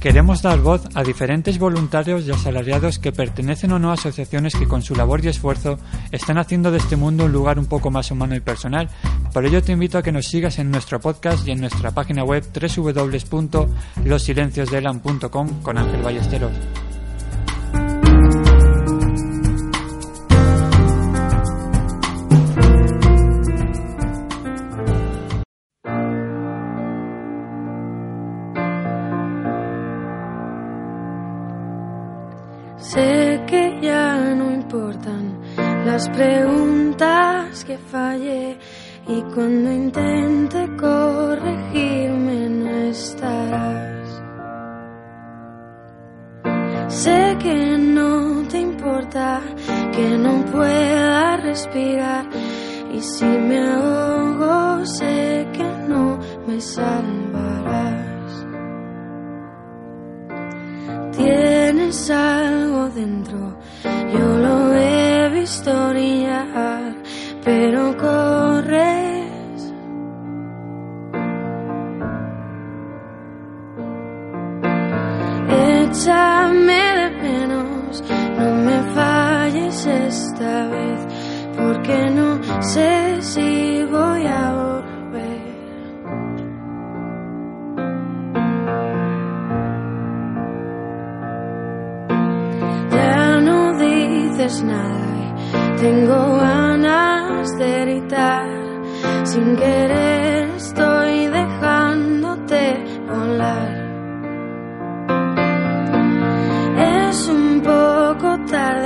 Queremos dar voz a diferentes voluntarios y asalariados que pertenecen o no a asociaciones que con su labor y esfuerzo están haciendo de este mundo un lugar un poco más humano y personal. Por ello te invito a que nos sigas en nuestro podcast y en nuestra página web www.losilenciosdelan.com con Ángel Ballesteros. Y cuando intente corregirme no estarás. Sé que no te importa que no pueda respirar y si me ahogo sé que no me salvarás. Tienes algo dentro, Échame de menos, no me falles esta vez, porque no sé si voy a volver. Ya no dices nada tengo ganas de gritar. Sin querer poco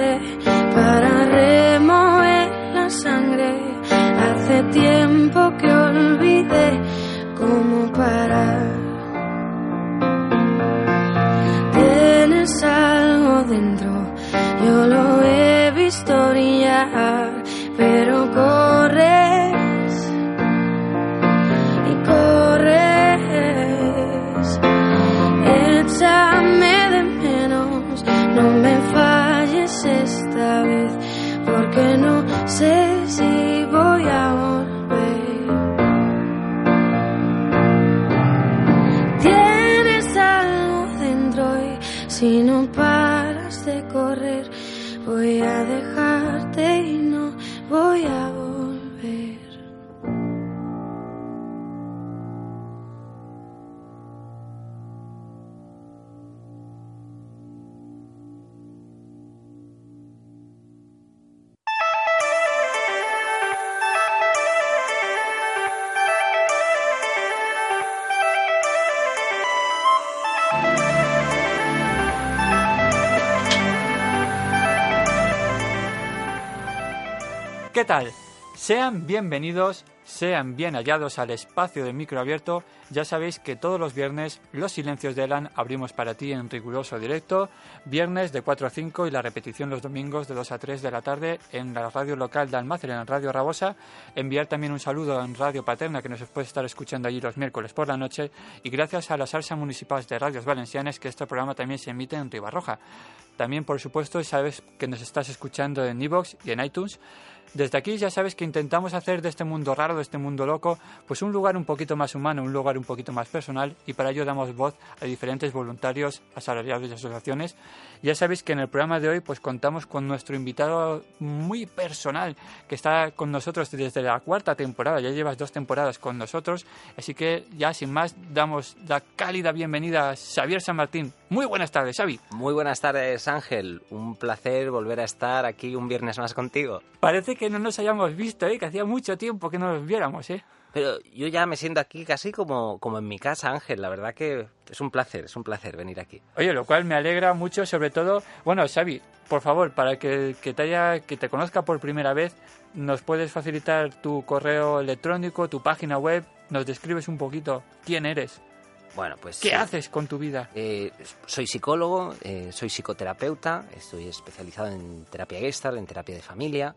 de correr, voy a dejarte y no voy a ¿Qué tal? Sean bienvenidos, sean bien hallados al espacio de micro abierto. Ya sabéis que todos los viernes los silencios de Elan abrimos para ti en riguroso directo. Viernes de 4 a 5 y la repetición los domingos de 2 a 3 de la tarde en la radio local de Almácera, en Radio Rabosa. Enviar también un saludo en Radio Paterna que nos puede estar escuchando allí los miércoles por la noche. Y gracias a la salsa municipal de Radios Valencianas que este programa también se emite en Ribarroja. También, por supuesto, sabes que nos estás escuchando en iVoox y en iTunes. Desde aquí ya sabes que intentamos hacer de este mundo raro, de este mundo loco, pues un lugar un poquito más humano, un lugar un poquito más personal y para ello damos voz a diferentes voluntarios, asalariados y asociaciones. Ya sabéis que en el programa de hoy pues contamos con nuestro invitado muy personal que está con nosotros desde la cuarta temporada, ya llevas dos temporadas con nosotros, así que ya sin más damos la cálida bienvenida a Xavier San Martín. Muy buenas tardes, Xavi. Muy buenas tardes, Ángel. Un placer volver a estar aquí un viernes más contigo. Parece que no nos hayamos visto, ¿eh? que hacía mucho tiempo que no nos viéramos. ¿eh? Pero yo ya me siento aquí casi como, como en mi casa, Ángel. La verdad que es un placer, es un placer venir aquí. Oye, lo cual me alegra mucho, sobre todo... Bueno, Xavi, por favor, para que, que, te haya, que te conozca por primera vez, ¿nos puedes facilitar tu correo electrónico, tu página web? ¿Nos describes un poquito quién eres? Bueno, pues... ¿Qué sí. haces con tu vida? Eh, soy psicólogo, eh, soy psicoterapeuta, estoy especializado en terapia Gestalt, en terapia de familia,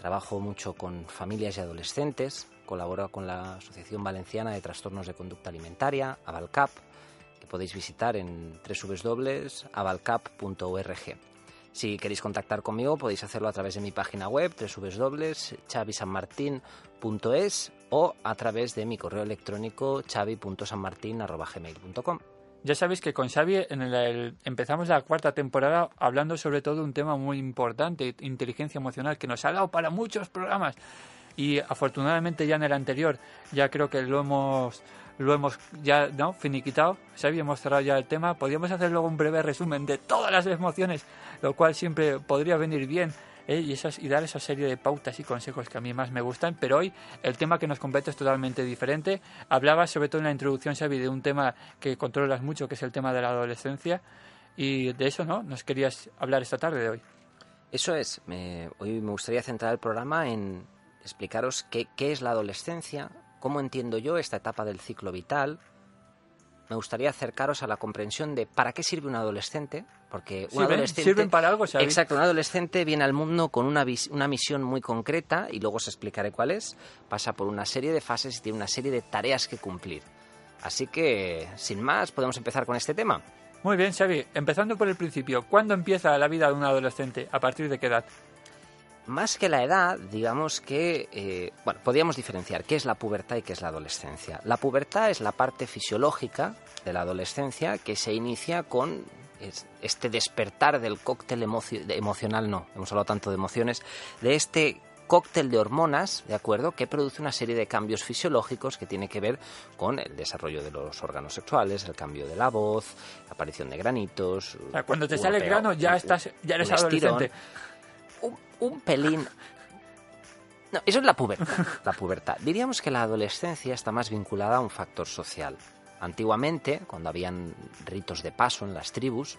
trabajo mucho con familias y adolescentes, colaboro con la Asociación Valenciana de Trastornos de Conducta Alimentaria, Avalcap, que podéis visitar en www.avalcap.org. Si queréis contactar conmigo podéis hacerlo a través de mi página web www.chavisanmartin.es o a través de mi correo electrónico chavi.sanmartin.gmail.com. Ya sabéis que con Xavi en el, empezamos la cuarta temporada hablando sobre todo de un tema muy importante, inteligencia emocional, que nos ha dado para muchos programas. Y afortunadamente ya en el anterior ya creo que lo hemos lo hemos ya no finiquitado, Xavi, hemos cerrado ya el tema. Podríamos hacer luego un breve resumen de todas las emociones, lo cual siempre podría venir bien ¿eh? y, esas, y dar esa serie de pautas y consejos que a mí más me gustan. Pero hoy el tema que nos compete es totalmente diferente. Hablaba sobre todo en la introducción, Xavi, de un tema que controlas mucho, que es el tema de la adolescencia. Y de eso, ¿no? Nos querías hablar esta tarde de hoy. Eso es. hoy me gustaría centrar el programa en explicaros qué es la adolescencia, cómo entiendo yo esta etapa del ciclo vital, me gustaría acercaros a la comprensión de para qué sirve un adolescente, porque un adolescente sirven para algo, ¿sabes? Exacto, un adolescente viene al mundo con una, una misión muy concreta y luego os explicaré cuál es. Pasa por una serie de fases y tiene una serie de tareas que cumplir. Así que, sin más, podemos empezar con este tema. Muy bien, Xavi. Empezando por el principio, ¿cuándo empieza la vida de un adolescente? ¿A partir de qué edad? Más que la edad, digamos que, eh, bueno, podríamos diferenciar qué es la pubertad y qué es la adolescencia. La pubertad es la parte fisiológica de la adolescencia que se inicia con este despertar del cóctel emocional, no, hemos hablado tanto de emociones, de este cóctel de hormonas, ¿de acuerdo?, que produce una serie de cambios fisiológicos que tiene que ver con el desarrollo de los órganos sexuales, el cambio de la voz, la aparición de granitos. cuando te sale el grano ya estás, ya eres adolescente un pelín no, eso es la pubertad, la pubertad. Diríamos que la adolescencia está más vinculada a un factor social. Antiguamente, cuando habían ritos de paso en las tribus,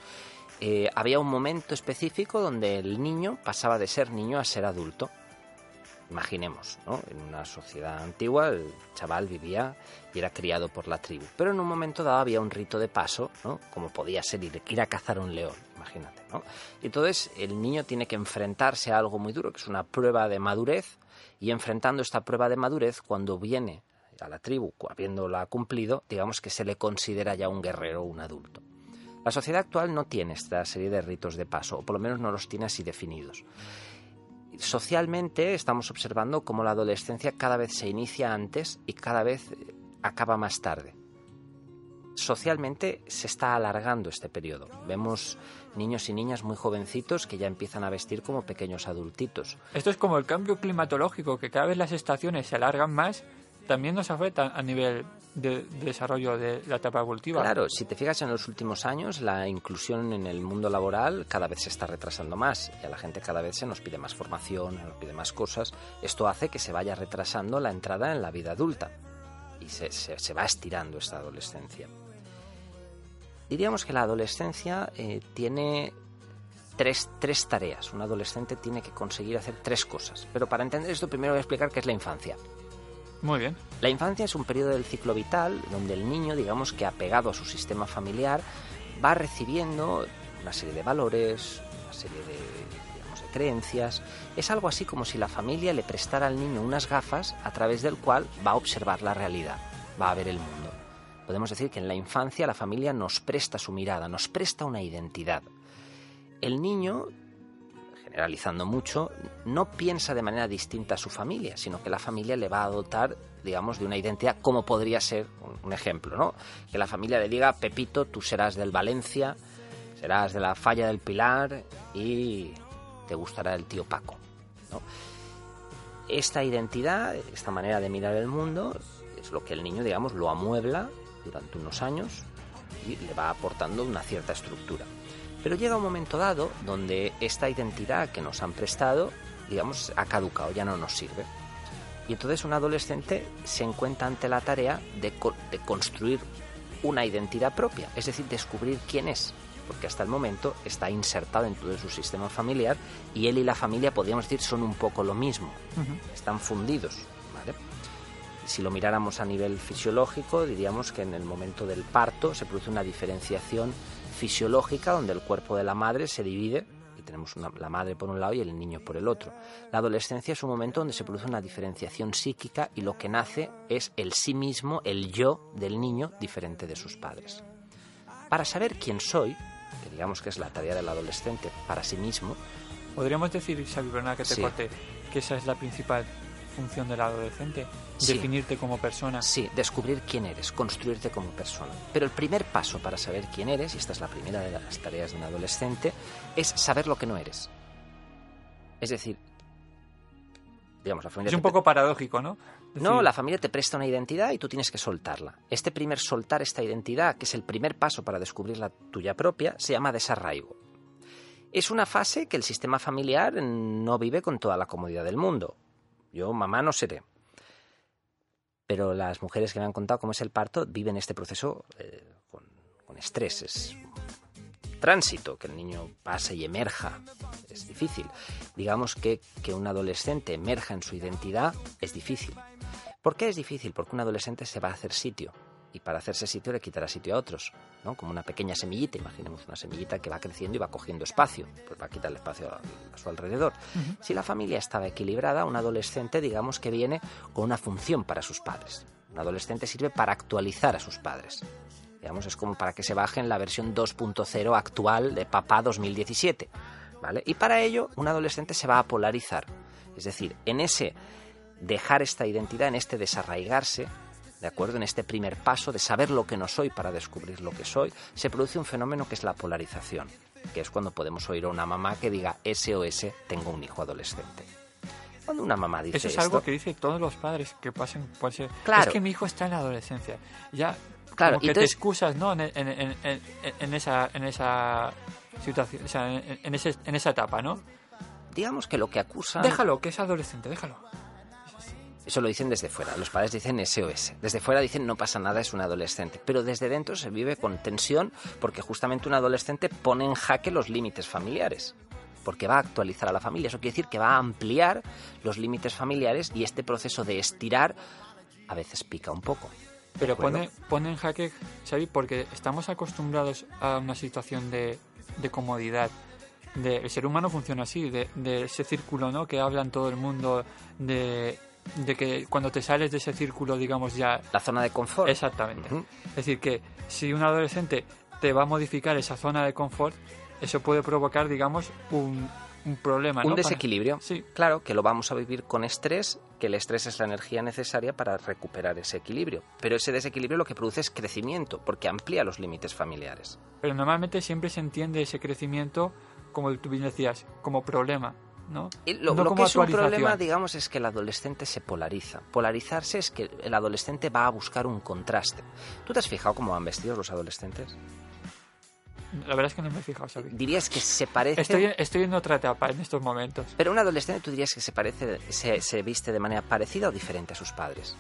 eh, había un momento específico donde el niño pasaba de ser niño a ser adulto. Imaginemos, ¿no? En una sociedad antigua el chaval vivía y era criado por la tribu. Pero en un momento dado había un rito de paso, ¿no? Como podía ser ir, a cazar un león, imagínate, ¿no? Entonces el niño tiene que enfrentarse a algo muy duro, que es una prueba de madurez, y enfrentando esta prueba de madurez, cuando viene a la tribu, habiéndola cumplido, digamos que se le considera ya un guerrero un adulto. La sociedad actual no tiene esta serie de ritos de paso, o por lo menos no los tiene así definidos socialmente estamos observando cómo la adolescencia cada vez se inicia antes y cada vez eh, acaba más tarde. Socialmente se está alargando este periodo. Vemos niños y niñas muy jovencitos que ya empiezan a vestir como pequeños adultitos. Esto es como el cambio climatológico, que cada vez las estaciones se alargan más también nos afecta a nivel de, desarrollo de la etapa cultiva. Claro, si te fijas en los últimos años, la inclusión en el mundo laboral cada vez se está retrasando más y a la gente cada vez se nos pide más formación, se nos pide más cosas. Esto hace que se vaya retrasando la entrada en la vida adulta y se, se, va estirando esta adolescencia. Diríamos que la adolescencia eh, tiene tres, tres tareas. Un adolescente tiene que conseguir hacer tres cosas. Pero para entender esto, primero voy a explicar qué es la infancia. Muy bien. La infancia es un periodo del ciclo vital donde el niño, digamos que apegado a su sistema familiar, va recibiendo una serie de valores, una serie de, digamos, de creencias. Es algo así como si la familia le prestara al niño unas gafas a través del cual va a observar la realidad, va a ver el mundo. Podemos decir que en la infancia la familia nos presta su mirada, nos presta una identidad. El niño generalizando mucho, no piensa de manera distinta a su familia, sino que la familia le va a dotar, digamos, de una identidad como podría ser un ejemplo, ¿no? Que la familia le diga, Pepito, tú serás del Valencia, serás de la Falla del Pilar y te gustará el tío Paco. Esta identidad, esta manera de mirar el mundo, es lo que el niño, digamos, lo amuebla durante unos años y le va aportando una cierta estructura. Pero llega un momento dado donde esta identidad que nos han prestado, digamos, ha caducado, ya no nos sirve. Y entonces un adolescente se encuentra ante la tarea de, construir una identidad propia, es decir, descubrir quién es, porque hasta el momento está insertado en todo su sistema familiar y él y la familia, podríamos decir, son un poco lo mismo, están fundidos. Si lo miráramos a nivel fisiológico, diríamos que en el momento del parto se produce una diferenciación fisiológica donde el cuerpo de la madre se divide y tenemos la madre por un lado y el niño por el otro. La adolescencia es un momento donde se produce una diferenciación psíquica y lo que nace es el sí mismo, el yo del niño diferente de sus padres. Para saber quién soy, que digamos que es la tarea del adolescente para sí mismo, podríamos decir, Xavi Bernard, que te corte, que esa es la principal función del adolescente, Sí. definirte como persona. Sí, descubrir quién eres, construirte como persona. Pero el primer paso para saber quién eres, y esta es la primera de las tareas de un adolescente, es saber lo que no eres. Es decir, digamos, la familia Es un poco paradójico, ¿no? No, la familia te presta una identidad y tú tienes que soltarla. Este primer soltar esta identidad, que es el primer paso para descubrir la tuya propia, se llama desarraigo. Es una fase que el sistema familiar no vive con toda la comodidad del mundo. Yo, mamá, no seré. Pero las mujeres que me han contado cómo es el parto viven este proceso eh, con, con estrés. Es tránsito, que el niño pase y emerja. Es difícil. Digamos que, que un adolescente emerja en su identidad es difícil. ¿Por qué es difícil? Porque un adolescente se va a hacer sitio. Y para hacerse sitio le quitará sitio a otros, ¿no? Como una pequeña semillita, imaginemos una semillita que va creciendo y va cogiendo espacio, pues va a quitarle espacio a, a su alrededor. Si la familia estaba equilibrada, un adolescente, digamos que viene con una función para sus padres. Un adolescente sirve para actualizar a sus padres. Digamos, es como para que se baje en la versión 2.0 actual de Papá 2017. ¿Vale? Y para ello, un adolescente se va a polarizar. Es decir, en ese dejar esta identidad, en este desarraigarse, ¿de acuerdo? En este primer paso de saber lo que no soy para descubrir lo que soy, se produce un fenómeno que es la polarización, que es cuando podemos oír a una mamá que diga SOS, tengo un hijo adolescente. Cuando una mamá dice Eso es esto, algo que dicen todos los padres que pasen por ser. Claro. Es que mi hijo está en la adolescencia. Ya, Claro, como que te excusas, ¿no? En, en- en- en- en esa, en esa situación, o sea, en, en ese- en esa etapa, ¿no? digamos que lo que acusan... Déjalo, que es adolescente, déjalo. Eso lo dicen desde fuera. Los padres dicen SOS. Desde fuera dicen no pasa nada, es un adolescente. Pero desde dentro se vive con tensión porque justamente un adolescente pone en jaque los límites familiares. Porque va a actualizar a la familia. Eso quiere decir que va a ampliar los límites familiares y este proceso de estirar a veces pica un poco. ¿De Pero pone, pone en jaque, Xavi, porque estamos acostumbrados a una situación de, de comodidad. De, el ser humano funciona así, de, de ese círculo ¿no? que habla en todo el mundo, de, de que cuando te sales de ese círculo, digamos, ya... La zona de confort. Exactamente. Es decir, que si un adolescente te va a modificar esa zona de confort, eso puede provocar, digamos, un, un problema. Un ¿no? Para- desequilibrio. Sí, Claro que lo vamos a vivir con estrés, que el estrés es la energía necesaria para recuperar ese equilibrio. Pero ese desequilibrio lo que produce es crecimiento, porque amplía los límites familiares. pero normalmente siempre se entiende ese crecimiento, como tú bien decías, como problema, ¿no? Y lo, No lo como que es un problema, digamos, es que el adolescente se polariza. Polarizarse es que el adolescente va a buscar un contraste. ¿Tú te has fijado cómo van vestidos los adolescentes? La verdad es que no me he fijado, Xavi. Dirías que se parece... Estoy, estoy en otra etapa en estos momentos. Pero un adolescente tú dirías que se parece, se, se viste de manera parecida o diferente a sus padres.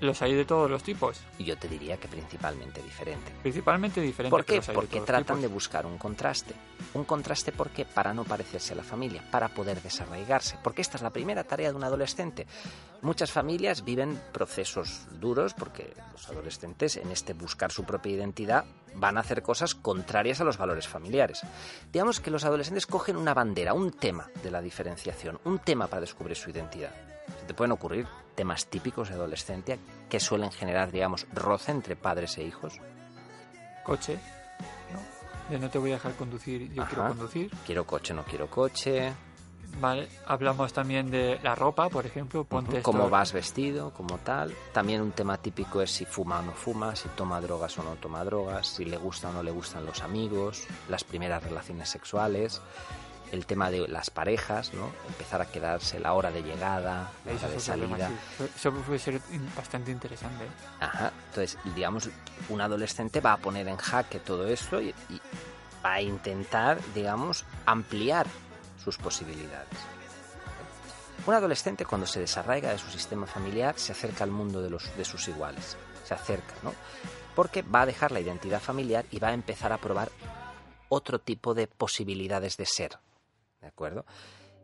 Los hay de todos los tipos, yo te diría que principalmente diferente. principalmente diferentes. ¿Por qué? de Porque tratan tipos. de buscar un contraste. Un contraste, ¿por qué? Para no parecerse a la familia, para poder desarraigarse. Porque esta es la primera tarea de un adolescente. Muchas familias viven procesos duros porque los adolescentes, en este buscar su propia identidad, van a hacer cosas contrarias a los valores familiares. Digamos que los adolescentes cogen una bandera, un tema de la diferenciación, un tema para descubrir su identidad. Se te pueden ocurrir temas típicos de adolescencia que suelen generar, digamos, roce entre padres e hijos. Coche, ¿no? De no te voy a dejar conducir, yo quiero Ajá. conducir. Quiero coche, no quiero coche. Vale, hablamos también de la ropa, por ejemplo. Ponte Cómo vas vestido, como tal. También un tema típico es si fuma o no fuma, si toma drogas o no toma drogas, si le gusta o no le gustan los amigos, las primeras relaciones sexuales, el tema de las parejas, ¿no? Empezar a quedarse la hora de llegada, la hora de salida. sí. Eso puede ser bastante interesante. Ajá. Entonces, digamos, un adolescente va a poner en jaque todo esto y, y va a intentar, digamos, ampliar sus posibilidades. Un adolescente cuando se desarraiga de su sistema familiar se acerca al mundo de, los, de sus iguales, se acerca, ¿no? Porque va a dejar la identidad familiar y va a empezar a probar otro tipo de posibilidades de ser, ¿de acuerdo?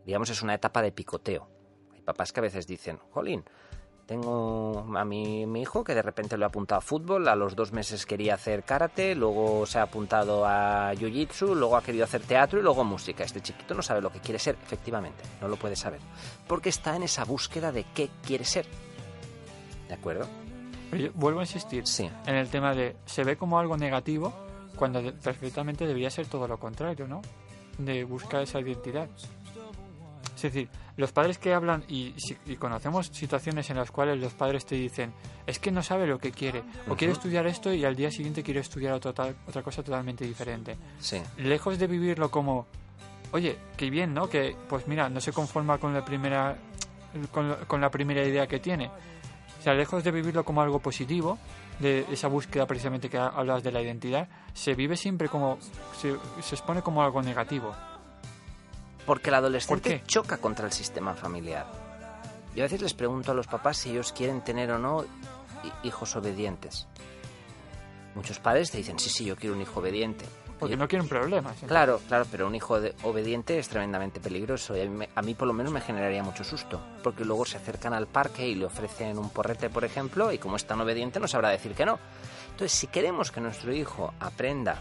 Digamos, es una etapa de picoteo. Hay papás que a veces dicen, jolín, tengo a mi, mi hijo que de repente lo ha apuntado a fútbol, a los dos meses quería hacer karate, luego se ha apuntado a jiu-jitsu, luego ha querido hacer teatro y luego música. Este chiquito no sabe lo que quiere ser, efectivamente, no lo puede saber, porque está en esa búsqueda de qué quiere ser. ¿De acuerdo? Pero yo vuelvo a insistir Sí. en el tema de se ve como algo negativo cuando perfectamente debería ser todo lo contrario, ¿no? De buscar esa identidad. Es decir, los padres que hablan y, y conocemos situaciones en las cuales los padres te dicen es que no sabe lo que quiere o quiere Ujú. estudiar esto y al día siguiente quiere estudiar otra, otra cosa totalmente diferente. Sí. Lejos de vivirlo como, oye, qué bien, ¿no? Que pues mira, no se conforma con la primera con, con la primera idea que tiene. O sea, lejos de vivirlo como algo positivo, de esa búsqueda precisamente que ha- hablas de la identidad, se vive siempre como se, se expone como algo negativo. Porque el adolescente choca contra el sistema familiar. Yo a veces les pregunto a los papás si ellos quieren tener o no hi- hijos obedientes. Muchos padres te dicen, sí, sí, yo quiero un hijo obediente. Porque no quieren problemas. Claro, claro, pero un hijo de- obediente es tremendamente peligroso y a mí, a mí por lo menos me generaría mucho susto, porque luego se acercan al parque y le ofrecen un porrete, por ejemplo, y como es tan obediente no sabrá decir que no. Entonces, si queremos que nuestro hijo aprenda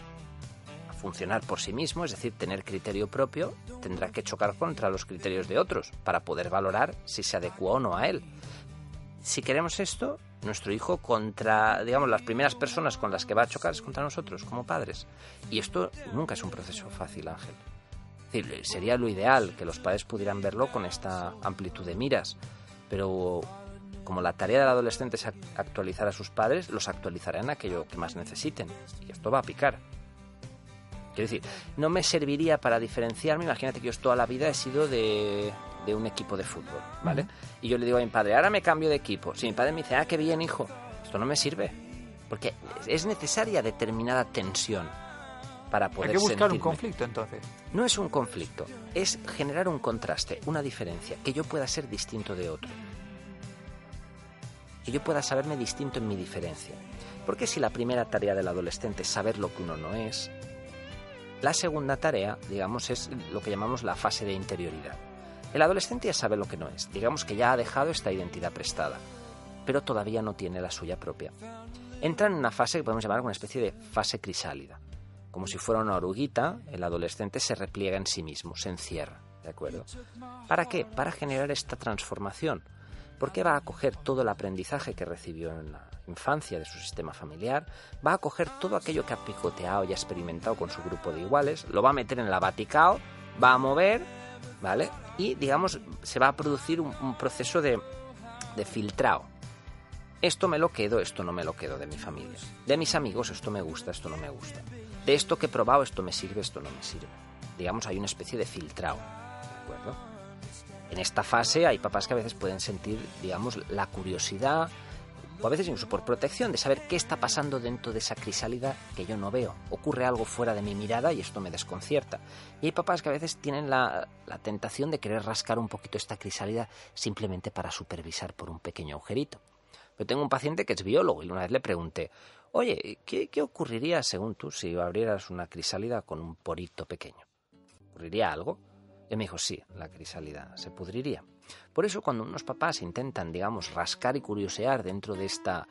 a funcionar por sí mismo, es decir, tener criterio propio, tendrá que chocar contra los criterios de otros para poder valorar si se adecua o no a él. Si queremos esto, nuestro hijo contra, digamos, las primeras personas con las que va a chocar es contra nosotros como padres. Y esto nunca es un proceso fácil, Ángel. Sería lo ideal que los padres pudieran verlo con esta amplitud de miras, pero como la tarea del adolescente es ac- actualizar a sus padres, los actualizará en aquello que más necesiten. Y esto va a picar. Quiero decir, no me serviría para diferenciarme. Imagínate que yo toda la vida he sido de, de un equipo de fútbol, ¿vale? Y yo le digo a mi padre, ahora me cambio de equipo. Si mi padre me dice, ah, qué bien, hijo, esto no me sirve. Porque es necesaria determinada tensión para poder Hay que buscar un conflicto entonces. No es un conflicto, es generar un contraste, una diferencia, que yo pueda ser distinto de otro. Que yo pueda saberme distinto en mi diferencia. Porque si la primera tarea del adolescente es saber lo que uno no es, la segunda tarea, digamos, es lo que llamamos la fase de interioridad. El adolescente ya sabe lo que no es, digamos que ya ha dejado esta identidad prestada, pero todavía no tiene la suya propia. Entra en una fase que podemos llamar una especie de fase crisálida. Como si fuera una oruguita, el adolescente se repliega en sí mismo, se encierra, ¿de acuerdo? ¿Para qué? Para generar esta transformación. Porque va a coger todo el aprendizaje que recibió en la infancia de su sistema familiar, va a coger todo aquello que ha picoteado y ha experimentado con su grupo de iguales, lo va a meter en la Vaticao, va a mover, ¿vale? Y, digamos, se va a producir un, un proceso de, de filtrado. Esto me lo quedo, esto no me lo quedo de mi familia. De mis amigos, esto me gusta, esto no me gusta. De esto que he probado, esto me sirve, esto no me sirve. Digamos, hay una especie de filtrado. En esta fase hay papás que a veces pueden sentir, digamos, la curiosidad o a veces incluso por protección de saber qué está pasando dentro de esa crisálida que yo no veo. Ocurre algo fuera de mi mirada y esto me desconcierta. Y hay papás que a veces tienen la, tentación de querer rascar un poquito esta crisálida simplemente para supervisar por un pequeño agujerito. Yo tengo un paciente que es biólogo y una vez le pregunté, oye, ¿qué, qué ocurriría según tú si abrieras una crisálida con un porito pequeño? ¿Ocurriría algo? Y me dijo, sí, la crisálida se pudriría. Por eso cuando unos papás intentan, digamos, rascar y curiosear dentro de esta,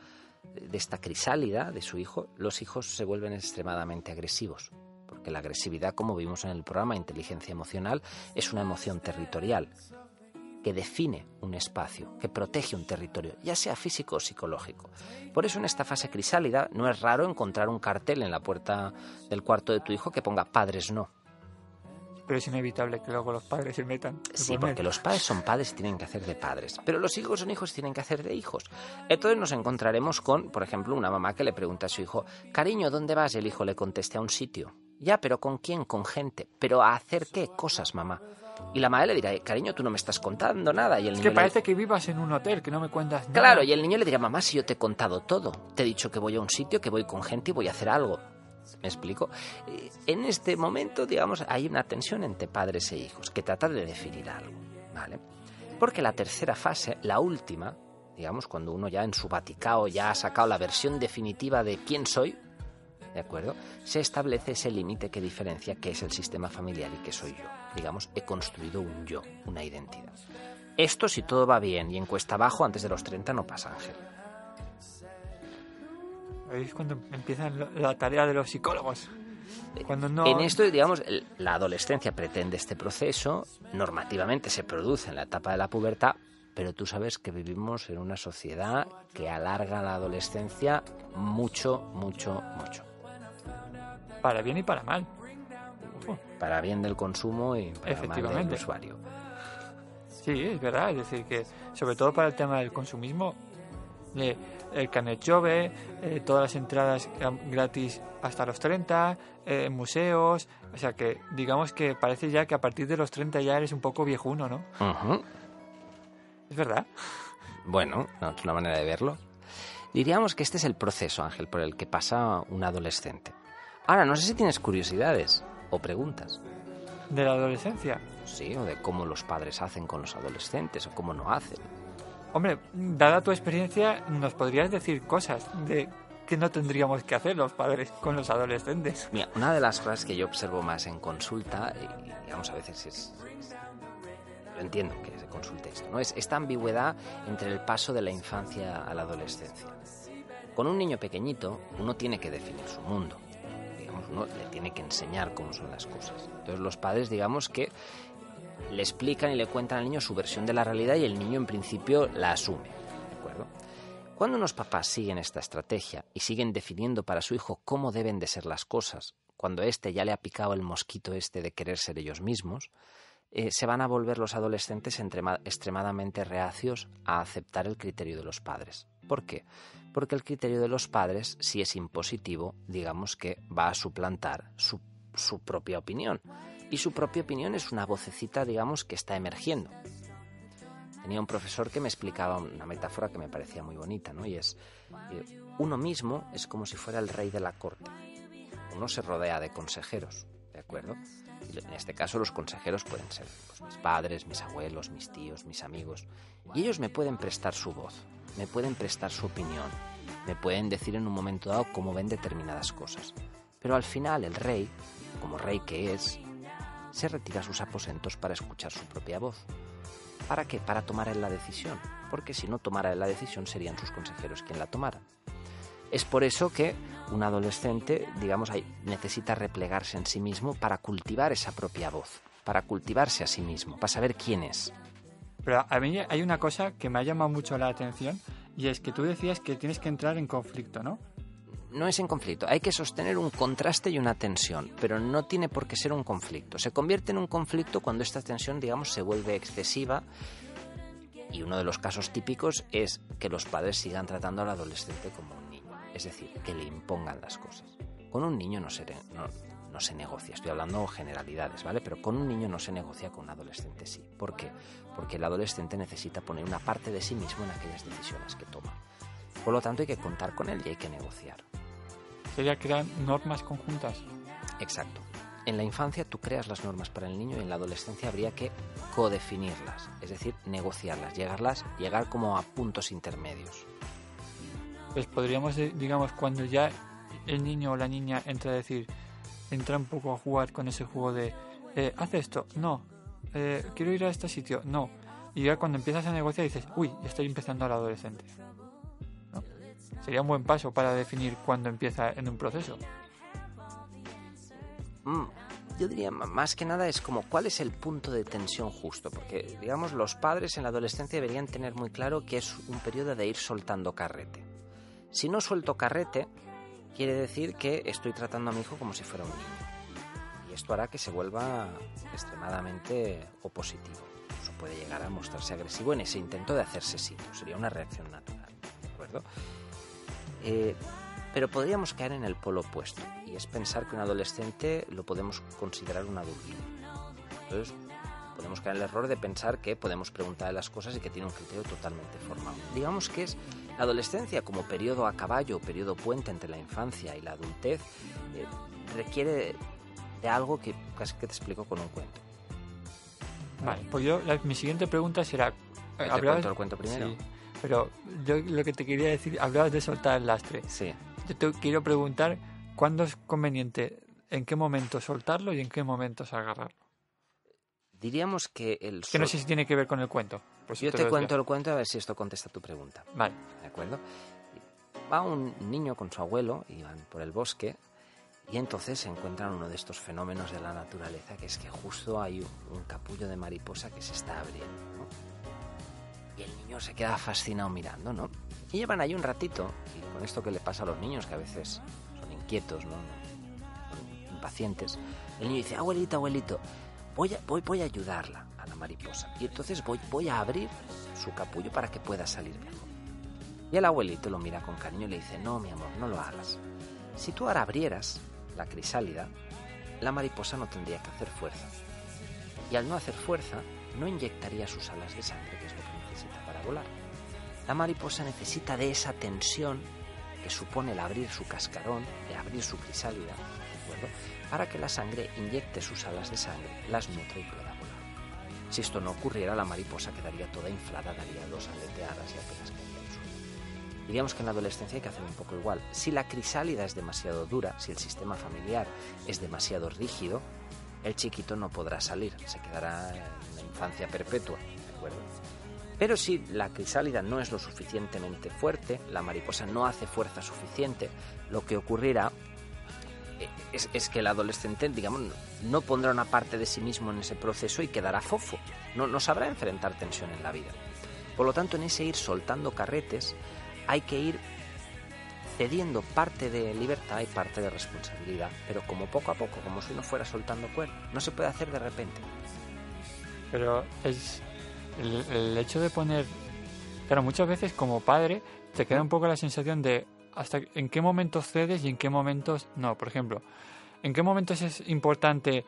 de esta crisálida de su hijo, los hijos se vuelven extremadamente agresivos. Porque la agresividad, como vimos en el programa Inteligencia Emocional, es una emoción territorial que define un espacio, que protege un territorio, ya sea físico o psicológico. Por eso en esta fase crisálida no es raro encontrar un cartel en la puerta del cuarto de tu hijo que ponga padres no. Pero es inevitable que luego los padres se metan. Sí, por porque los padres son padres y tienen que hacer de padres, pero los hijos son hijos y tienen que hacer de hijos. Entonces nos encontraremos con, por ejemplo, una mamá que le pregunta a su hijo, cariño, ¿dónde vas? Y el hijo le contesta a un sitio. Ya, pero ¿con quién? Con gente. ¿Pero a hacer qué cosas, mamá? Y la madre le dirá, cariño, tú no me estás contando nada. Y el Es niño que le- parece que vivas en un hotel, que no me cuentas nada. Claro, y el niño le dirá, mamá, si yo te he contado todo. Te he dicho que voy a un sitio, que voy con gente y voy a hacer algo. ¿Me explico? Eh, En este momento, digamos, hay una tensión entre padres e hijos que trata de definir algo, ¿vale? Porque la tercera fase, la última, digamos, cuando uno ya en su Vaticao ya ha sacado la versión definitiva de quién soy, ¿de acuerdo? Se establece ese límite que diferencia qué es el sistema familiar y qué soy yo. Digamos, he construido un yo, una identidad. Esto si todo va bien y en cuesta abajo antes de los 30 no pasa, Ángel. Ahí es cuando empieza la tarea de los psicólogos. Cuando no... En esto, digamos, la adolescencia pretende este proceso, normativamente se produce en la etapa de la pubertad, pero tú sabes que vivimos en una sociedad que alarga la adolescencia mucho, mucho, mucho. Para bien y para mal. Para bien del consumo y para mal del usuario. Sí, es verdad. Es decir, que sobre todo para el tema del consumismo, eh, el Canet Jove, eh, todas las entradas gratis hasta los 30, eh, museos. O sea que digamos que parece ya que a partir de los 30 ya eres un poco viejuno, ¿no? Es verdad. Bueno, no, es una manera de verlo. Diríamos que este es el proceso, Ángel, por el que pasa un adolescente. Ahora, no sé si tienes curiosidades o preguntas. ¿De la adolescencia? Sí, o de cómo los padres hacen con los adolescentes o cómo no hacen. Hombre, dada tu experiencia, ¿nos podrías decir cosas de que no tendríamos que hacer los padres con los adolescentes? Mira, una de las cosas que yo observo más en consulta, y digamos a veces es... Yo entiendo que se consulte esto, ¿no? Es esta ambigüedad entre el paso de la infancia a la adolescencia. Con un niño pequeñito, uno tiene que definir su mundo. Digamos, uno le tiene que enseñar cómo son las cosas. Entonces los padres, digamos que le explican y le cuentan al niño su versión de la realidad y el niño en principio la asume. ¿De acuerdo? Cuando unos papás siguen esta estrategia y siguen definiendo para su hijo cómo deben de ser las cosas, cuando éste ya le ha picado el mosquito este de querer ser ellos mismos, eh, se van a volver los adolescentes extremadamente reacios a aceptar el criterio de los padres. ¿Por qué? Porque el criterio de los padres, si es impositivo, digamos que va a suplantar su, su propia opinión y su propia opinión es una vocecita, digamos, que está emergiendo. Tenía un profesor que me explicaba una metáfora que me parecía muy bonita, ¿no? Y es, eh, uno mismo es como si fuera el rey de la corte. Uno se rodea de consejeros, ¿de acuerdo? en este caso los consejeros pueden ser pues, mis padres, mis abuelos, mis tíos, mis amigos. Y ellos me pueden prestar su voz, me pueden prestar su opinión, me pueden decir en un momento dado cómo ven determinadas cosas. Pero al final el rey, como rey que es, se retira a sus aposentos para escuchar su propia voz. ¿Para qué? Para tomar él la decisión, porque si no tomara la decisión serían sus consejeros quien la tomaran. Es por eso que un adolescente, digamos, necesita replegarse en sí mismo para cultivar esa propia voz, para cultivarse a sí mismo, para saber quién es. Pero a mí hay una cosa que me ha llamado mucho la atención y es que tú decías que tienes que entrar en conflicto, ¿no? No es en conflicto. Hay que sostener un contraste y una tensión, pero no tiene por qué ser un conflicto. Se convierte en un conflicto cuando esta tensión, digamos, se vuelve excesiva. Y uno de los casos típicos es que los padres sigan tratando al adolescente como un niño, es decir, que le impongan las cosas. Con un niño no se, no, no se negocia, estoy hablando generalidades, ¿vale? Pero con un niño no se negocia, con un adolescente sí. ¿Por qué? Porque el adolescente necesita poner una parte de sí mismo en aquellas decisiones que toma. Por lo tanto, hay que contar con él y hay que negociar sería crear normas conjuntas. Exacto. En la infancia tú creas las normas para el niño y en la adolescencia habría que codefinirlas, es decir, negociarlas, llegarlas, llegar como a puntos intermedios. Pues podríamos, digamos, cuando ya el niño o la niña entra a decir, entra un poco a jugar con ese juego de, eh, haz esto, no, eh, quiero ir a este sitio, no. Y ya cuando empiezas a negociar dices, uy, estoy empezando a la adolescente sería un buen paso para definir cuándo empieza en un proceso. Mm, yo diría más que nada es como cuál es el punto de tensión justo, porque digamos los padres en la adolescencia deberían tener muy claro que es un periodo de ir soltando carrete. Si no suelto carrete, quiere decir que estoy tratando a mi hijo como si fuera un niño. Y esto hará que se vuelva extremadamente opositivo. Eso puede llegar a mostrarse agresivo en ese intento de hacerse sitio. Sería una reacción natural. ¿De acuerdo? Eh, pero podríamos caer en el polo opuesto, y es pensar que un adolescente lo podemos considerar un adulto. Entonces, podemos caer en el error de pensar que podemos preguntarle las cosas y que tiene un criterio totalmente formado. Digamos que es la adolescencia como periodo a caballo, periodo puente entre la infancia y la adultez, eh, requiere de algo que casi que te explico con un cuento. Vale, pues yo, mi siguiente pregunta será... ¿Te cuento el cuento primero? Pero yo lo que te quería decir, hablabas de soltar el lastre. Sí. Yo te quiero preguntar cuándo es conveniente, en qué momento soltarlo y en qué momentos agarrarlo. Diríamos que el... Que no sé si tiene que ver con el cuento. Pues yo te, cuento el cuento a ver si esto contesta tu pregunta. Vale. ¿De acuerdo? Va un niño con su abuelo y van por el bosque y entonces se encuentran uno de estos fenómenos de la naturaleza que es que justo hay un, un capullo de mariposa que se está abriendo. ¿no? Y el niño se queda fascinado mirando, ¿no? Y llevan ahí un ratito, y con esto que le pasa a los niños, que a veces son inquietos, ¿no? Impacientes, el niño dice, abuelito, abuelito, voy a, voy, voy a ayudarla a la mariposa. Y entonces voy, voy a abrir su capullo para que pueda salir mejor. Y el abuelito lo mira con cariño y le dice, no, mi amor, no lo hagas. Si tú ahora abrieras la crisálida, la mariposa no tendría que hacer fuerza. Y al no hacer fuerza, no inyectaría sus alas de sangre, que es lo volar. La mariposa necesita de esa tensión que supone el abrir su cascarón, de abrir su crisálida, para que la sangre inyecte sus alas de sangre, las nutre y pueda volar. Si esto no ocurriera, la mariposa quedaría toda inflada, daría dos aleteadas y apenas caería al suelo. Diríamos que en la adolescencia hay que hacer un poco igual. Si la crisálida es demasiado dura, si el sistema familiar es demasiado rígido, el chiquito no podrá salir, se quedará en la infancia perpetua, ¿de acuerdo? Pero si la crisálida no es lo suficientemente fuerte, la mariposa no hace fuerza suficiente, lo que ocurrirá eh, es, que el adolescente, digamos, no pondrá una parte de sí mismo en ese proceso y quedará fofo. No, sabrá enfrentar tensión en la vida. Por lo tanto, en ese ir soltando carretes, hay que ir cediendo parte de libertad y parte de responsabilidad, pero como poco a poco, como si uno fuera soltando cuerda. No se puede hacer de repente. Pero es el, hecho de poner, claro, muchas veces como padre te queda un poco la sensación de hasta en qué momentos cedes y en qué momentos no. Por ejemplo, en qué momentos es importante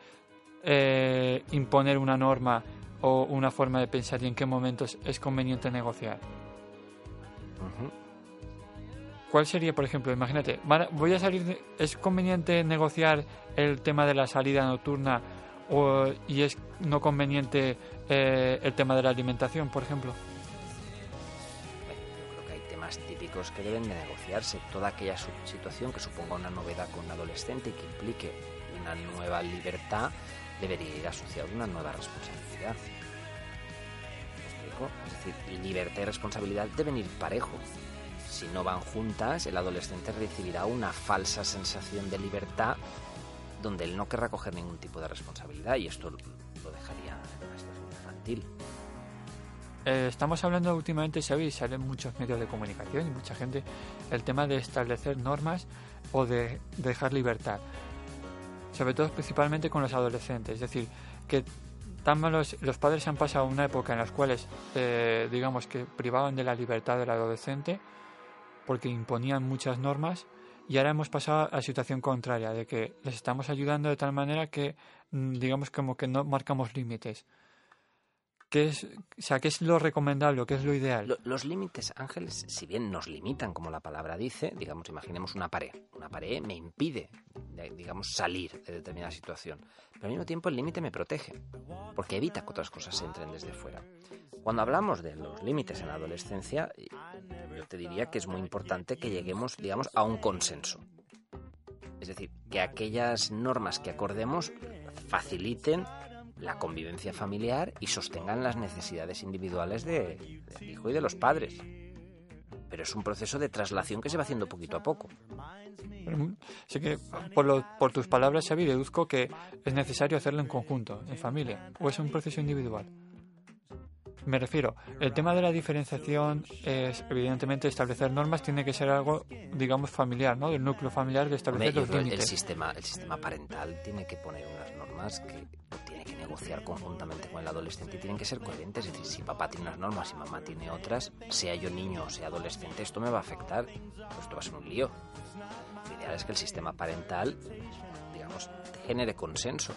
eh, imponer una norma o una forma de pensar y en qué momentos es conveniente negociar. ¿Cuál sería, por ejemplo, imagínate, voy a salir, es conveniente negociar el tema de la salida nocturna o, y es no conveniente eh, el tema de la alimentación, por ejemplo? yo creo que hay temas típicos que deben de negociarse. Toda aquella situación que suponga una novedad con un adolescente y que implique una nueva libertad debería ir asociada a una nueva responsabilidad. Es decir, libertad y responsabilidad deben ir parejo. Si no van juntas, el adolescente recibirá una falsa sensación de libertad donde él no querrá coger ningún tipo de responsabilidad y esto lo dejaría en una situación infantil. Eh, estamos hablando últimamente, Xavi, salen muchos medios de comunicación y mucha gente, el tema de establecer normas o de dejar libertad. Sobre todo principalmente con los adolescentes. Es decir, que tan malos, los padres han pasado una época en las cuales, eh, digamos que privaban de la libertad del adolescente porque imponían muchas normas y ahora hemos pasado a la situación contraria, de que les estamos ayudando de tal manera que, mm, digamos, como que no marcamos límites. ¿Qué es, o sea, ¿qué es lo recomendable? ¿Qué es lo ideal? los límites, Ángeles, si bien nos limitan, como la palabra dice, digamos, imaginemos una pared. Una pared me impide, digamos, salir de determinada situación. Pero al mismo tiempo el límite me protege, porque evita que otras cosas entren desde fuera. Cuando hablamos de los límites en la adolescencia, yo te diría que es muy importante que lleguemos, digamos, a un consenso. Es decir, que aquellas normas que acordemos faciliten la convivencia familiar y sostengan las necesidades individuales de, del hijo y de los padres. Pero es un proceso de traslación que se va haciendo poquito a poco. Sé que por, por tus palabras, Xavi, deduzco que es necesario hacerlo en conjunto, en familia, o es un proceso individual. Me refiero, el tema de la diferenciación es, evidentemente, establecer normas tiene que ser algo, digamos, familiar, ¿no? Del núcleo familiar de establecer los límites. El sistema, el sistema parental tiene que poner unas normas que que negociar conjuntamente con el adolescente y tienen que ser coherentes. Es decir, si papá tiene unas normas y mamá tiene otras, sea yo niño o sea adolescente, esto me va a afectar. Pues esto va a ser un lío. Lo ideal es que el sistema parental, digamos, genere consenso.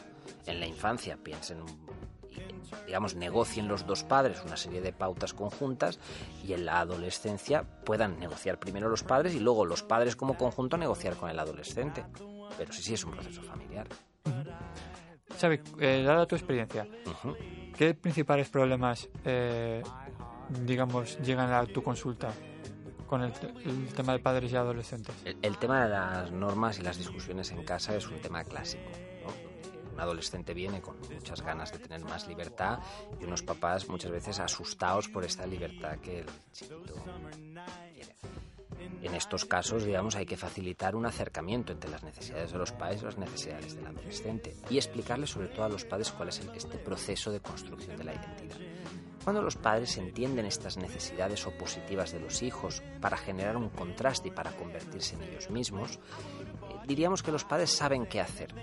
En la infancia piensen digamos, negocien los dos padres una serie de pautas conjuntas y en la adolescencia puedan negociar primero los padres y luego los padres como conjunto negociar con el adolescente. Pero sí, sí, es un proceso familiar. Xavi, eh, dada tu experiencia, ¿qué principales problemas, eh, digamos, llegan a tu consulta con el, tema de padres y adolescentes? el, tema de las normas y las discusiones en casa es un tema clásico adolescente viene con muchas ganas de tener más libertad y unos papás muchas veces asustados por esta libertad que el chiquito quiere. En estos casos, digamos, hay que facilitar un acercamiento entre las necesidades de los padres y las necesidades del adolescente y explicarle sobre todo a los padres cuál es este proceso de construcción de la identidad. Cuando los padres entienden estas necesidades opositivas de los hijos para generar un contraste y para convertirse en ellos mismos, diríamos que los padres saben qué hacer,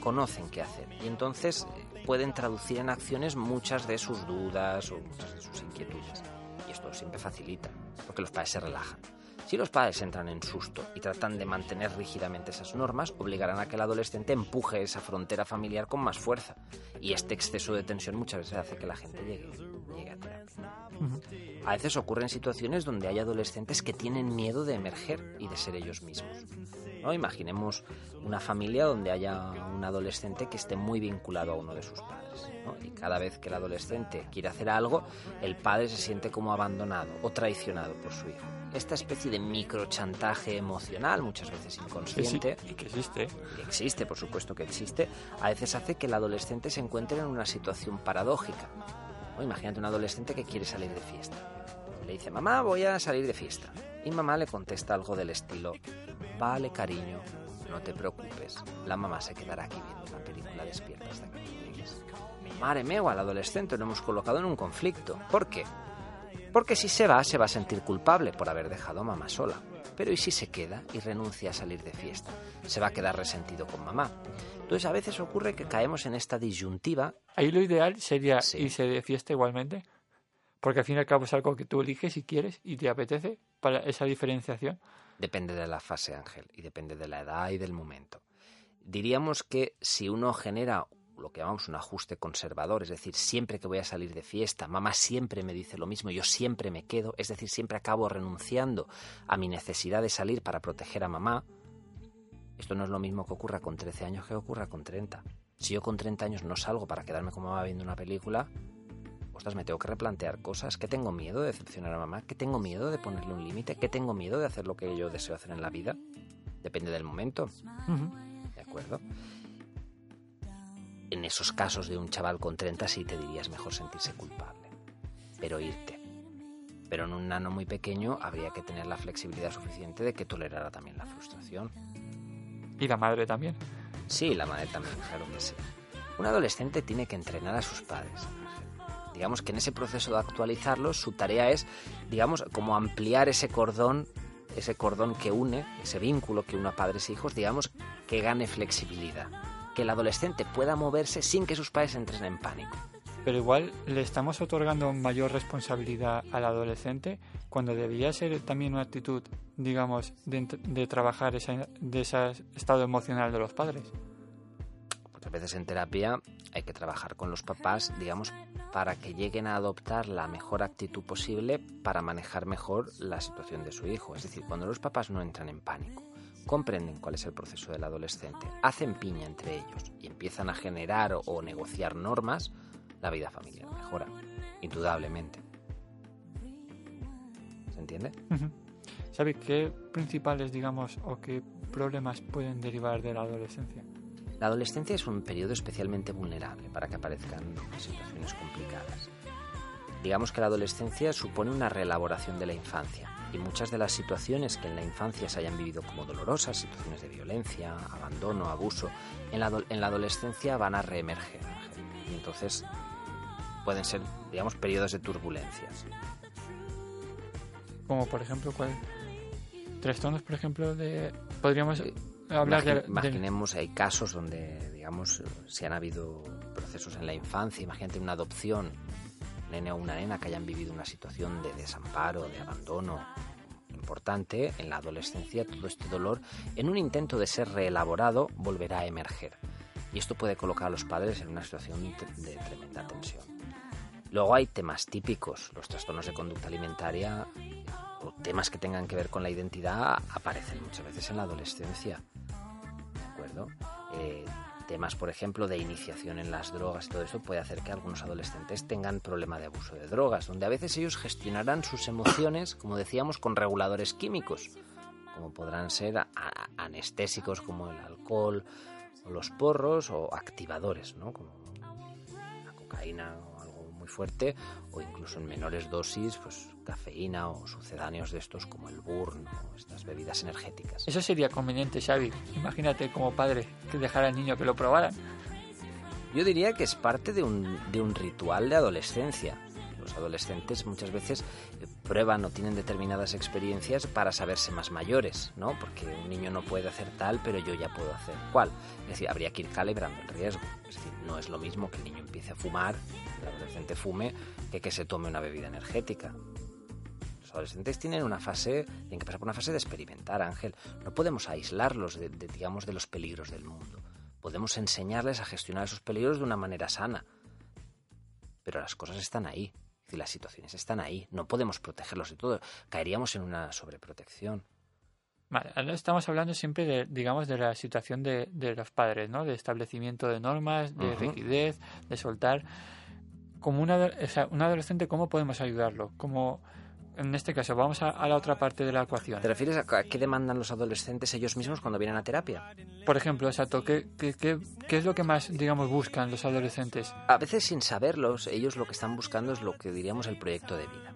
conocen qué hacer y entonces eh, pueden traducir en acciones muchas de sus dudas o muchas de sus inquietudes. Y esto siempre facilita, porque los padres se relajan. Si los padres entran en susto y tratan de mantener rígidamente esas normas, obligarán a que el adolescente empuje esa frontera familiar con más fuerza. Y este exceso de tensión muchas veces hace que la gente llegue, llegue a terapia. A veces ocurren situaciones donde hay adolescentes que tienen miedo de emerger y de ser ellos mismos. ¿No? Imaginemos una familia donde haya un adolescente que esté muy vinculado a uno de sus padres. ¿no? Y cada vez que el adolescente quiere hacer algo, el padre se siente como abandonado o traicionado por su hijo. Esta especie de microchantaje emocional, muchas veces inconsciente, y que existe. que existe, por supuesto que existe, a veces hace que el adolescente se encuentre en una situación paradójica. ¿no? Imagínate un adolescente que quiere salir de fiesta. Le dice, mamá, voy a salir de fiesta. Y mamá le contesta algo del estilo, vale, cariño, no te preocupes, la mamá se quedará aquí viendo una película despierta hasta que llegues. Mare meo, al adolescente lo hemos colocado en un conflicto. ¿Por qué? Porque si se va, se va a sentir culpable por haber dejado a mamá sola. Pero ¿y si se queda y renuncia a salir de fiesta? Se va a quedar resentido con mamá. Entonces a veces ocurre que caemos en esta disyuntiva. Ahí lo ideal sería Sí. irse de fiesta igualmente, porque al fin y al cabo es algo que tú eliges y quieres y te apetece para esa diferenciación. Depende de la fase, Ángel, y depende de la edad y del momento. Diríamos que si uno genera lo que llamamos un ajuste conservador, es decir, siempre que voy a salir de fiesta, mamá siempre me dice lo mismo, yo siempre me quedo, es decir, siempre acabo renunciando a mi necesidad de salir para proteger a mamá, esto no es lo mismo que ocurra con 13 años que ocurra con 30. Si yo con 30 años no salgo para quedarme con mamá viendo una película, ostras, me tengo que replantear cosas, que tengo miedo de decepcionar a mamá, que tengo miedo de ponerle un límite, que tengo miedo de hacer lo que yo deseo hacer en la vida. Depende del momento, Ujú. ¿de acuerdo? En esos casos de un chaval con 30 sí te dirías mejor sentirse culpable, pero irte. Pero en un nano muy pequeño habría que tener la flexibilidad suficiente de que tolerara también la frustración. Y la madre también. Sí, la madre también, claro que sí. Un adolescente tiene que entrenar a sus padres. Digamos que en ese proceso de actualizarlos, su tarea es, digamos, como ampliar ese cordón, ese cordón que une, ese vínculo que une a padres e hijos, digamos, que gane flexibilidad. Que el adolescente pueda moverse sin que sus padres entren en pánico. Pero igual le estamos otorgando mayor responsabilidad al adolescente cuando debería ser también una actitud, digamos, de, de trabajar esa, de ese estado emocional de los padres. Muchas veces en terapia hay que trabajar con los papás, digamos, para que lleguen a adoptar la mejor actitud posible para manejar mejor la situación de su hijo. Es decir, cuando los papás no entran en pánico, comprenden cuál es el proceso del adolescente, hacen piña entre ellos y empiezan a generar o, negociar normas, la vida familiar mejora, indudablemente. ¿Se entiende? Ujú. ¿Sabe qué principales, digamos, o qué problemas pueden derivar de la adolescencia? La adolescencia es un periodo especialmente vulnerable para que aparezcan situaciones complicadas. Digamos que la adolescencia supone una reelaboración de la infancia y muchas de las situaciones que en la infancia se hayan vivido como dolorosas, situaciones de violencia, abandono, abuso, en la, ado- en la adolescencia van a reemerger. Y entonces pueden ser, digamos, periodos de turbulencias. Como por ejemplo, ¿cuál? Trastornos, por ejemplo, de... Podríamos hablar de, Imaginemos, hay casos donde, digamos, si han habido procesos en la infancia, imagínate una adopción, un nene o una nena que hayan vivido una situación de desamparo, de abandono importante, en la adolescencia todo este dolor, en un intento de ser reelaborado, volverá a emerger. Y esto puede colocar a los padres en una situación de tremenda tensión. Luego hay temas típicos, los trastornos de conducta alimentaria o temas que tengan que ver con la identidad aparecen muchas veces en la adolescencia. ¿De acuerdo? Eh, temas, por ejemplo, de iniciación en las drogas y todo eso puede hacer que algunos adolescentes tengan problema de abuso de drogas, donde a veces ellos gestionarán sus emociones, como decíamos, con reguladores químicos, como podrán ser anestésicos como el alcohol o los porros o activadores, ¿no? Como la cocaína o fuerte o incluso en menores dosis, pues cafeína o sucedáneos de estos como el burn o estas bebidas energéticas. Eso sería conveniente, Xavi. Imagínate como padre que dejara al niño que lo probaran. Yo diría que es parte de un, de un ritual de adolescencia. Los adolescentes muchas veces eh, prueban o tienen determinadas experiencias para saberse más mayores, ¿no? Porque un niño no puede hacer tal, pero yo ya puedo hacer cual. Es decir, habría que ir calibrando el riesgo. Es decir, no es lo mismo que el niño empiece a fumar, el adolescente fume, que que se tome una bebida energética. Los adolescentes tienen una fase, tienen que pasar por una fase de experimentar, Ángel. No podemos aislarlos, de, digamos, de los peligros del mundo. Podemos enseñarles a gestionar esos peligros de una manera sana. Pero las cosas están ahí. Y las situaciones están ahí. No podemos protegerlos de todo. Caeríamos en una sobreprotección. Vale, estamos hablando siempre de, digamos, de la situación de, de los padres, ¿no? De establecimiento de normas, de uh -huh. rigidez, de soltar. Como una, o sea, un adolescente, ¿cómo podemos ayudarlo? ¿Cómo, en este caso, vamos a, a, la otra parte de la ecuación. ¿Te refieres a, qué demandan los adolescentes ellos mismos cuando vienen a terapia? Por ejemplo, exacto, ¿qué, qué, qué, qué es lo que más, digamos, buscan los adolescentes? A veces sin saberlos, ellos lo que están buscando es lo que diríamos el proyecto de vida.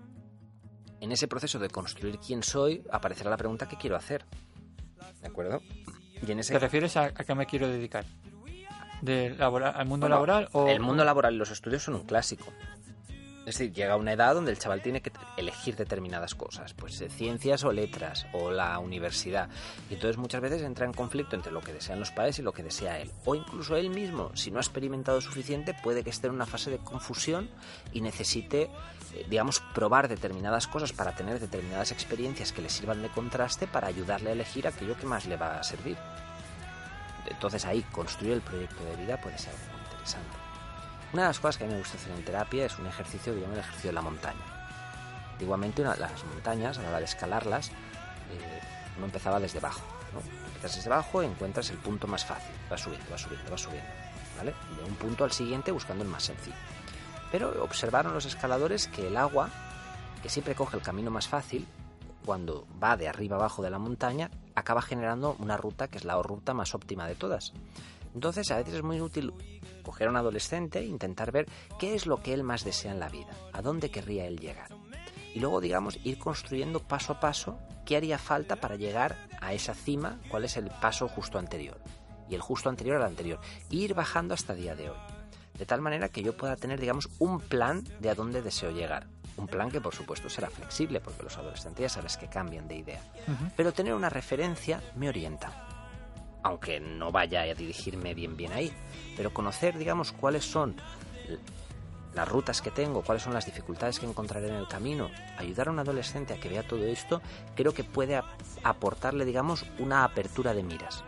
En ese proceso de construir quién soy, aparecerá la pregunta ¿qué quiero hacer? ¿De acuerdo? Y en ese... ¿Te refieres a, a qué me quiero dedicar? ¿De laboral, ¿Al mundo bueno, laboral? O... El mundo laboral y los estudios son un clásico. Es decir, llega una edad donde el chaval tiene que elegir determinadas cosas, pues ciencias o letras o la universidad. Y entonces muchas veces entra en conflicto entre lo que desean los padres y lo que desea él. O incluso él mismo, si no ha experimentado suficiente, puede que esté en una fase de confusión y necesite, digamos, probar determinadas cosas para tener determinadas experiencias que le sirvan de contraste para ayudarle a elegir aquello que más le va a servir. Entonces ahí construir el proyecto de vida puede ser algo interesante. Una de las cosas que a mí me gusta hacer en terapia es un ejercicio, digamos, el ejercicio de la montaña. Antiguamente una, las montañas, a la hora de escalarlas, eh, uno empezaba desde abajo. ¿no? Desde abajo y encuentras el punto más fácil. Vas subiendo, vas subiendo, vas subiendo. ¿vale? De un punto al siguiente buscando el más sencillo. Pero observaron los escaladores que el agua, que siempre coge el camino más fácil, cuando va de arriba abajo de la montaña, acaba generando una ruta que es la ruta más óptima de todas. Entonces, a veces es muy útil coger a un adolescente e intentar ver qué es lo que él más desea en la vida, a dónde querría él llegar. Y luego, digamos, ir construyendo paso a paso qué haría falta para llegar a esa cima, cuál es el paso justo anterior. Y el justo anterior al anterior. Y ir bajando hasta el día de hoy. De tal manera que yo pueda tener, digamos, un plan de a dónde deseo llegar. Un plan que, por supuesto, será flexible, porque los adolescentes ya sabes que cambian de idea. Uh -huh. Pero tener una referencia me orienta aunque no vaya a dirigirme bien bien ahí, pero conocer, digamos, cuáles son las rutas que tengo, cuáles son las dificultades que encontraré en el camino, ayudar a un adolescente a que vea todo esto, creo que puede aportarle, digamos, una apertura de miras.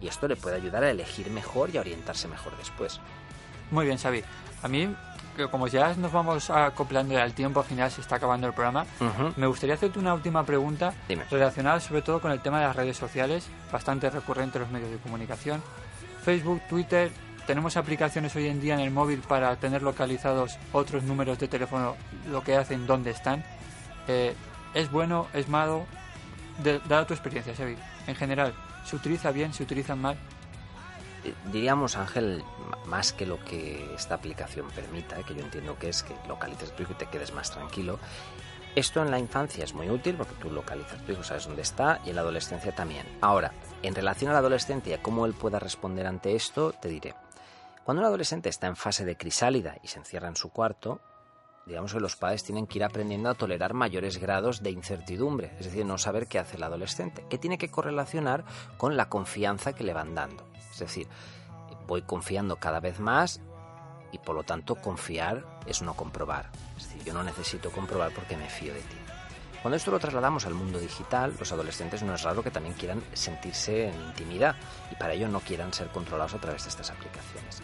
Y esto le puede ayudar a elegir mejor y a orientarse mejor después. Muy bien, Xavi. A mí que como ya nos vamos acoplando al tiempo, al final se está acabando el programa, uh -huh. me gustaría hacerte una última pregunta Dime. relacionada sobre todo con el tema de las redes sociales, bastante recurrente en los medios de comunicación. Facebook, Twitter, tenemos aplicaciones hoy en día en el móvil para tener localizados otros números de teléfono, lo que hacen, dónde están. Eh, ¿Es bueno, es malo? De, dada tu experiencia, Xavi, en general, ¿se utiliza bien, se utiliza mal? Diríamos, Ángel, más que lo que esta aplicación permita, que yo entiendo que es que localices tu hijo y te quedes más tranquilo. Esto en la infancia es muy útil porque tú localizas tu hijo, sabes dónde está, y en la adolescencia también. Ahora, en relación a la adolescencia, cómo él pueda responder ante esto, te diré. Cuando un adolescente está en fase de crisálida y se encierra en su cuarto, digamos que los padres tienen que ir aprendiendo a tolerar mayores grados de incertidumbre, es decir, no saber qué hace el adolescente, que tiene que correlacionar con la confianza que le van dando. Es decir, voy confiando cada vez más y por lo tanto confiar es no comprobar. Es decir, yo no necesito comprobar porque me fío de ti. Cuando esto lo trasladamos al mundo digital, los adolescentes no es raro que también quieran sentirse en intimidad y para ello no quieran ser controlados a través de estas aplicaciones.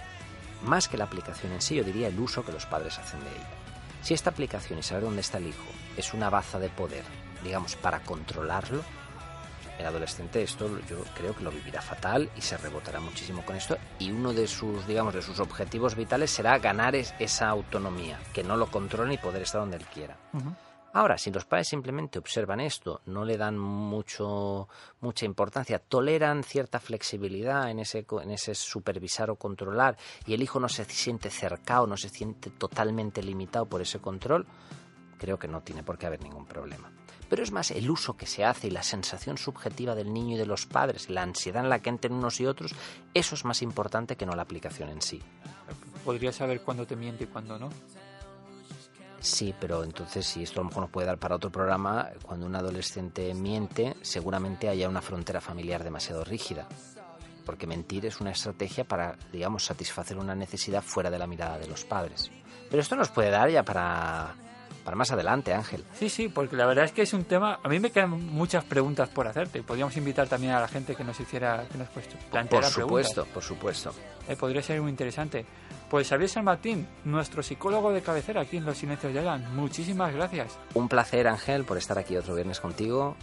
Más que la aplicación en sí, yo diría el uso que los padres hacen de ella. Si esta aplicación y saber dónde está el hijo es una baza de poder, digamos, para controlarlo, el adolescente esto yo creo que lo vivirá fatal y se rebotará muchísimo con esto. Y uno de sus digamos de sus objetivos vitales será ganar es, esa autonomía que no lo controle y poder estar donde él quiera. Uh -huh. ahora si los padres simplemente observan esto no le dan mucho mucha importancia toleran cierta flexibilidad en ese en ese supervisar o controlar y el hijo no se siente cercado no se siente totalmente limitado por ese control creo que no tiene por qué haber ningún problema pero es más el uso que se hace y la sensación subjetiva del niño y de los padres, la ansiedad en la que entren unos y otros, eso es más importante que no la aplicación en sí. Podría saber cuándo te miente y cuándo no. Sí, pero entonces si esto a lo mejor nos puede dar para otro programa, cuando un adolescente miente, seguramente haya una frontera familiar demasiado rígida. Porque mentir es una estrategia para, digamos, satisfacer una necesidad fuera de la mirada de los padres. Pero esto nos puede dar ya para, para más adelante, Ángel. Sí, sí, porque la verdad es que es un tema. A mí me quedan muchas preguntas por hacerte. Podríamos invitar también a la gente que nos hiciera, que nos planteara Por supuesto, por supuesto. Eh, podría ser muy interesante. Pues Xavier San Martín, nuestro psicólogo de cabecera aquí en Los Silencios de Elan, muchísimas gracias. Un placer, Ángel, por estar aquí otro viernes contigo.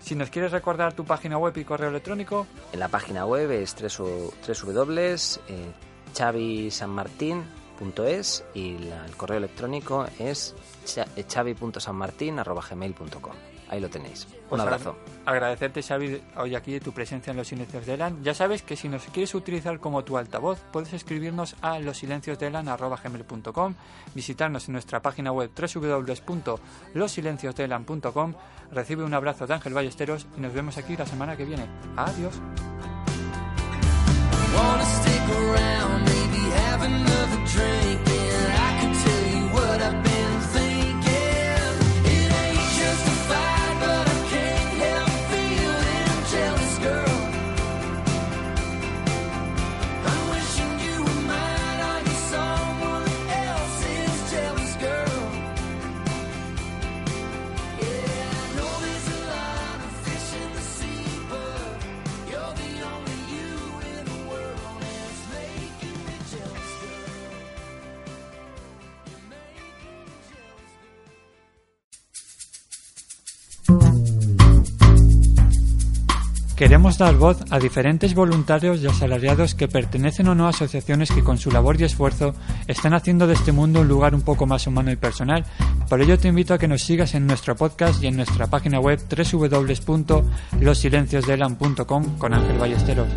Si nos quieres recordar tu página web y correo electrónico. En la página web es www.chavisanmartin.es eh, y el correo electrónico es chavi.sanmartin.gmail.com. Ahí lo tenéis. Un pues abrazo. Agradecerte, Xavi, hoy aquí tu presencia en Los Silencios de Elan. Ya sabes que si nos quieres utilizar como tu altavoz, puedes escribirnos a losilenciosdelan.com, visitarnos en nuestra página web www.losilenciosdelan.com. Recibe un abrazo de Ángel Ballesteros y nos vemos aquí la semana que viene. Adiós. Queremos dar voz a diferentes voluntarios y asalariados que pertenecen o no a asociaciones que con su labor y esfuerzo están haciendo de este mundo un lugar un poco más humano y personal. Por ello te invito a que nos sigas en nuestro podcast y en nuestra página web www.losilenciosdelan.com con Ángel Ballesteros.